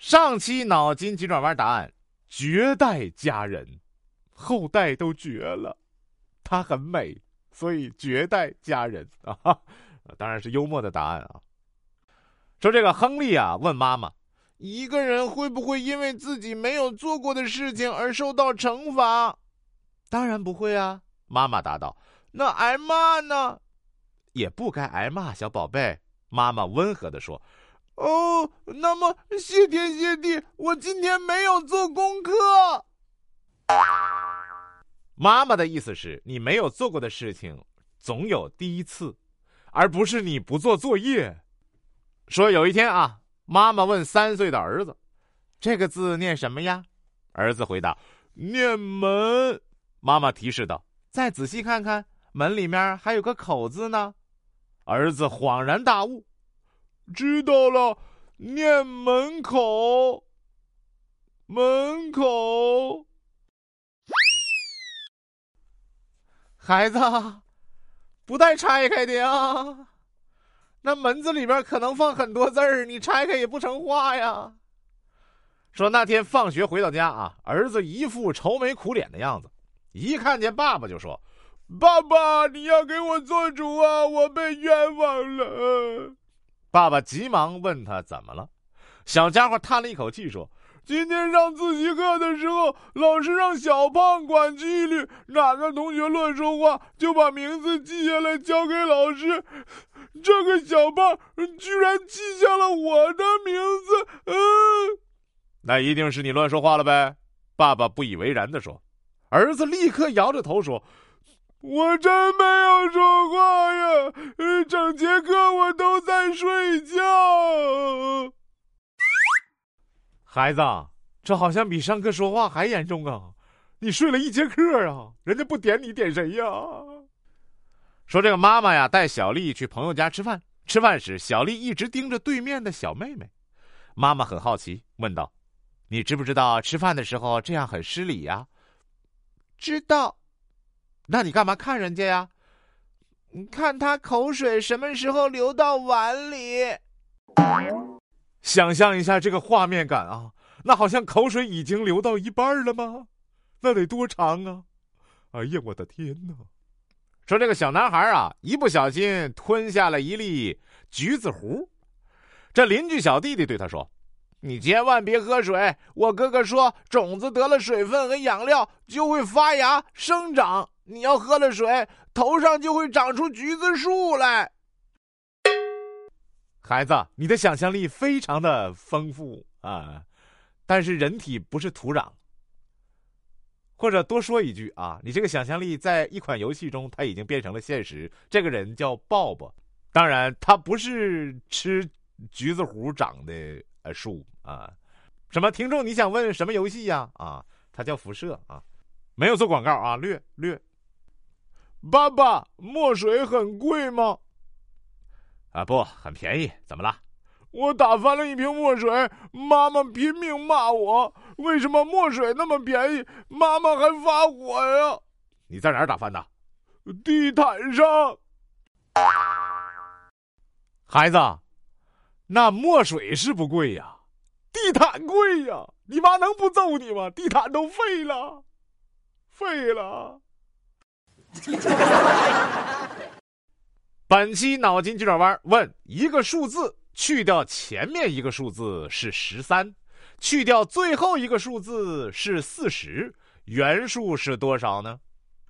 上期脑筋急转弯答案：绝代佳人，后代都绝了，她很美，所以绝代佳人啊，当然是幽默的答案啊。说这个亨利啊，问妈妈：一个人会不会因为自己没有做过的事情而受到惩罚？当然不会啊，妈妈答道。那挨骂呢？也不该挨骂，小宝贝。妈妈温和的说：“哦，那么谢天谢地，我今天没有做功课。”妈妈的意思是你没有做过的事情，总有第一次，而不是你不做作业。说有一天啊，妈妈问三岁的儿子：“这个字念什么呀？”儿子回答：“念门。”妈妈提示道：“再仔细看看。”门里面还有个口字呢，儿子恍然大悟，知道了，念门口。门口，孩子，不带拆开的呀，那门子里面可能放很多字儿，你拆开也不成话呀。说那天放学回到家啊，儿子一副愁眉苦脸的样子，一看见爸爸就说。爸爸，你要给我做主啊！我被冤枉了。爸爸急忙问他怎么了。小家伙叹了一口气说：“今天上自习课的时候，老师让小胖管纪律，哪个同学乱说话，就把名字记下来交给老师。这个小胖居然记下了我的名字。嗯，那一定是你乱说话了呗。”爸爸不以为然的说。儿子立刻摇着头说。我真没有说话呀！整节课睡觉。孩子，这好像比上课说话还严重啊！你睡了一节课啊，人家不点你点谁呀？说这个妈妈呀，带小丽去朋友家吃饭。吃饭时，小丽一直盯着对面的小妹妹。妈妈很好奇，问道：“你知不知道吃饭的时候这样很失礼呀？”知道。那你干嘛看人家呀？你看他口水什么时候流到碗里？想象一下这个画面感啊，那好像口水已经流到一半了吗？那得多长啊！哎呀，我的天哪！说这个小男孩啊，一不小心吞下了一粒橘子核，这邻居小弟弟对他说：“你千万别喝水，我哥哥说种子得了水分和养料就会发芽生长。”你要喝了水，头上就会长出橘子树来。孩子，你的想象力非常的丰富啊！但是人体不是土壤。或者多说一句啊，你这个想象力在一款游戏中，它已经变成了现实。这个人叫鲍勃，当然他不是吃橘子核长的呃树啊。什么听众？你想问什么游戏呀？啊，它叫辐射啊，没有做广告啊，略略。爸爸，墨水很贵吗？啊，不，很便宜。怎么了？我打翻了一瓶墨水，妈妈拼命骂我。为什么墨水那么便宜，妈妈还发火呀？你在哪儿打翻的？地毯上。孩子，那墨水是不贵呀，地毯贵呀。你妈能不揍你吗？地毯都废了，废了。本期脑筋急转弯问：一个数字去掉前面一个数字是十三，去掉最后一个数字是四十，原数是多少呢？